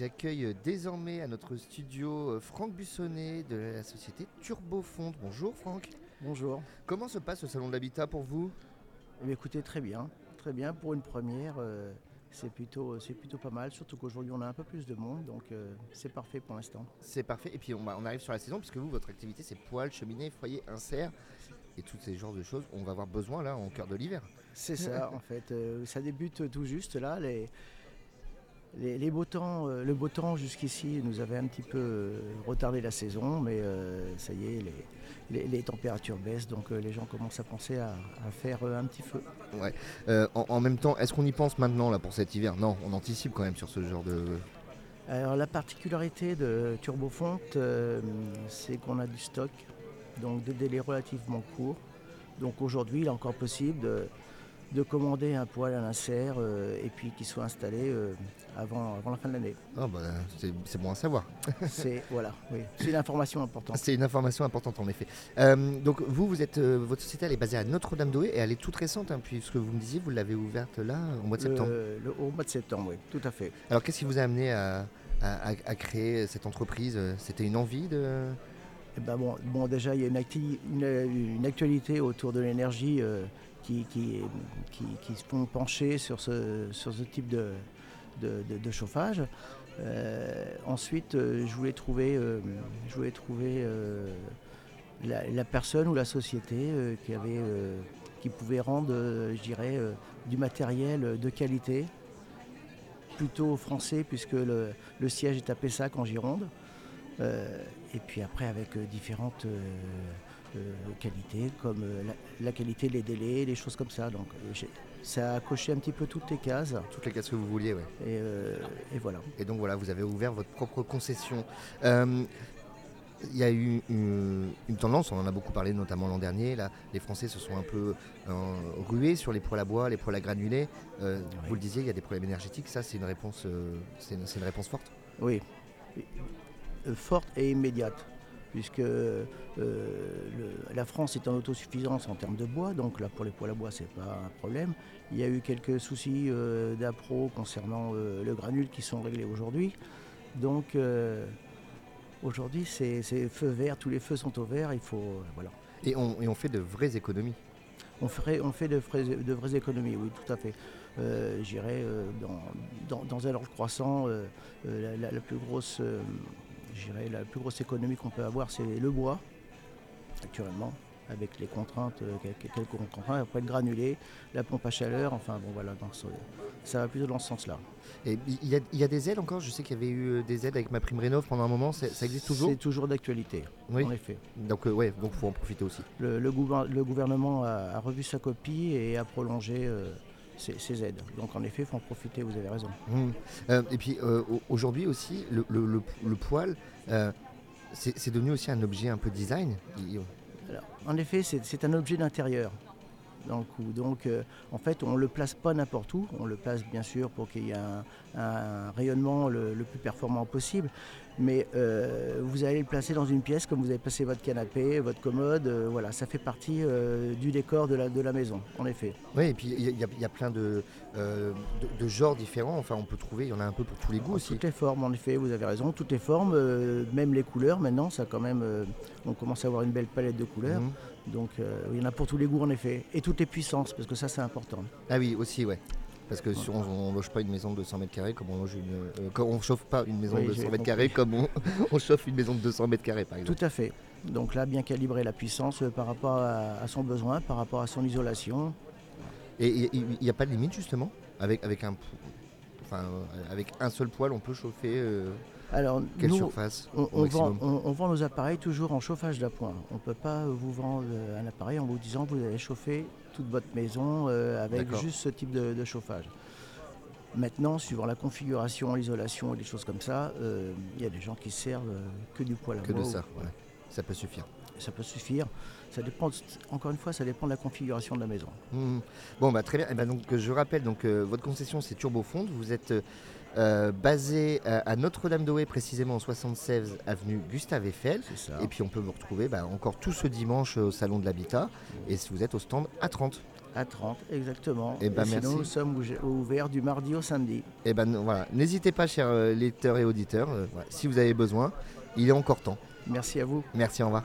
j'accueille désormais à notre studio euh, Franck Bussonnet de la société Turbofonde. Bonjour Franck. Bonjour. Comment se passe le salon de l'habitat pour vous? Eh Écoutez, très bien. Très bien. Pour une première, euh, c'est plutôt, plutôt pas mal. Surtout qu'aujourd'hui, on a un peu plus de monde. Donc, euh, c'est parfait pour l'instant. C'est parfait. Et puis, on, arrive sur la saison, puisque vous, votre activité, c'est poêle, cheminée, foyer, insert et tous ces genres de choses. On va avoir besoin là en cœur de l'hiver. C'est ça, en fait. Euh, ça débute tout juste là. Les, les, les beaux temps, euh, le beau temps jusqu'ici nous avait un petit peu euh, retardé la saison, mais euh, ça y est, les, les- les températures baissent, donc les gens commencent à penser à, à faire un petit feu. Ouais. Euh, en, en même temps, est-ce qu'on y pense maintenant là pour cet hiver? Non, on anticipe quand même sur ce genre de. Alors la particularité de Turbofonte, euh, c'est qu'on a du stock, donc des délais relativement courts. Donc aujourd'hui, il est encore possible de, de commander un poêle à l'insert euh, et puis qu'il soit installé euh, avant, avant la fin de l'année. Bah, c'est bon à savoir. C'est voilà, oui. c'est une information importante. C'est une information importante en effet. Euh, donc vous, vous êtes, votre société elle est basée à Notre-Dame-d'Oé et elle est toute récente, hein, puisque vous me disiez, vous l'avez ouverte là au mois de septembre. Le- le- au mois de septembre, oui, tout à fait. Alors qu'est-ce qui vous a amené à, à- à- à créer cette entreprise? C'était une envie de... Eh ben bon, bon, déjà, il y a une, acti- une- une actualité autour de l'énergie euh, qui, qui, qui, se font pencher sur ce, sur ce type de, de, chauffage. Euh, ensuite, euh, je voulais trouver, euh, je voulais trouver la, personne ou la société qui, avait, qui pouvait rendre, je dirais, du matériel de qualité, plutôt français, puisque le, le siège est à Pessac en Gironde. Et puis après avec différentes euh, qualités comme euh, la, la qualité, les délais, les choses comme ça. Donc euh, ça a coché un petit peu toutes les cases Toutes les cases que vous vouliez, ouais. et, et voilà. Et donc voilà, vous avez ouvert votre propre concession. Il y a eu une, une tendance, on en a beaucoup parlé notamment l'an dernier, là, les Français se sont un peu euh, rués sur les poêles à bois, les poêles à granulés. Euh, Vous le disiez, il y a des problèmes énergétiques, ça c'est une réponse, euh, c'est une, réponse forte? Oui, forte et immédiate, puisque euh, le- la France est en autosuffisance en termes de bois, donc là pour les poêles à bois c'est pas un problème. Il y a eu quelques soucis euh, d'appro concernant euh, le granule qui sont réglés aujourd'hui. Donc aujourd'hui c'est feu vert, tous les feux sont au vert, il faut voilà. Et on, et on fait de vraies économies. On, ferait, on fait de, vraies- de vraies économies, oui, tout à fait. J'irais euh, dans, dans- dans un ordre croissant, la, la- la plus grosse, euh, j'irais la plus grosse économie qu'on peut avoir, c'est le bois, naturellement, avec les contraintes, euh, quel- quel- quelques contraintes. Après le granulé, la pompe à chaleur, enfin bon voilà, dans ce- ça va plutôt dans ce sens-là. Et il y, a, il y a des aides encore, je sais qu'il y avait eu euh, des aides avec ma prime rénov pendant un moment, ça existe toujours? C'est toujours d'actualité, Oui. en effet. Donc euh, ouais, donc faut en profiter aussi. Le, le gouver- le gouvernement a, a revu sa copie et a prolongé euh, ses, ses aides. Donc en effet, il faut en profiter, vous avez raison. Mmh. Euh, et puis euh, au- aujourd'hui aussi, le, le- le- le poêle, euh, c'est devenu aussi un objet un peu design. Alors, en effet, c'est un objet d'intérieur dans le coup. Donc, euh, en fait, on ne le place pas n'importe où. On le place bien sûr pour qu'il y ait un, un rayonnement le, le plus performant possible. Mais euh, vous allez le placer dans une pièce comme vous avez placé votre canapé, votre commode. euh, voilà, ça fait partie du décor de la, de la maison, en effet. Oui, et puis il y, a- y plein de, de, de genres différents. Enfin, on peut trouver, il y en a un peu pour tous les goûts aussi. Toutes les formes, en effet, vous avez raison. Toutes les formes, même les couleurs. Maintenant, ça quand même, on commence à avoir une belle palette de couleurs. Mhm. Donc, euh, il y en a pour tous les goûts, en effet. Et toutes les puissances, parce que ça, c'est important. Ah oui, aussi, ouais. Parce que si on ne loge pas une maison de 100 mètres carrés comme on loge une. euh, on chauffe pas une maison Oui, de j'ai 100 mètres carrés comme on, on chauffe une maison de 200 mètres carrés, par exemple. Tout à fait. Donc là, bien calibrer la puissance euh, par rapport à, à son besoin, par rapport à son isolation. Et il n'y a pas de limite, justement? Avec, avec, un, enfin, euh, avec un seul poêle, on peut chauffer euh, Alors, quelle nous, surface on, vend, maximum on- on vend nos appareils toujours en chauffage d'appoint. On ne peut pas vous vendre euh, un appareil en vous disant que vous allez chauffer toute votre maison euh, avec juste ce type de, de chauffage. Maintenant, suivant la configuration, l'isolation et des choses comme ça, euh, il y a des gens qui servent que du poêle à Que de ça, ouais. ça peut suffire. Ça peut suffire. Ça dépend, encore une fois, ça dépend de la configuration de la maison. Mhm. Bon, bah, très bien. Eh ben, donc, je rappelle, donc, euh, votre concession, c'est Turbofonde. Vous êtes euh, basé à, à Notre-Dame-d'Oé, précisément en 76 avenue Gustave Eiffel. Et puis, on peut vous retrouver bah, encore tout ce dimanche au Salon de l'Habitat. Et si vous êtes au stand A30. À 30, exactement. Eh ben, Et sinon, merci. nous sommes ouverts du mardi au samedi. Et ben voilà, n'hésitez pas, chers euh, lecteurs et auditeurs, euh, voilà, si vous avez besoin, il est encore temps. Merci à vous. Merci, au revoir.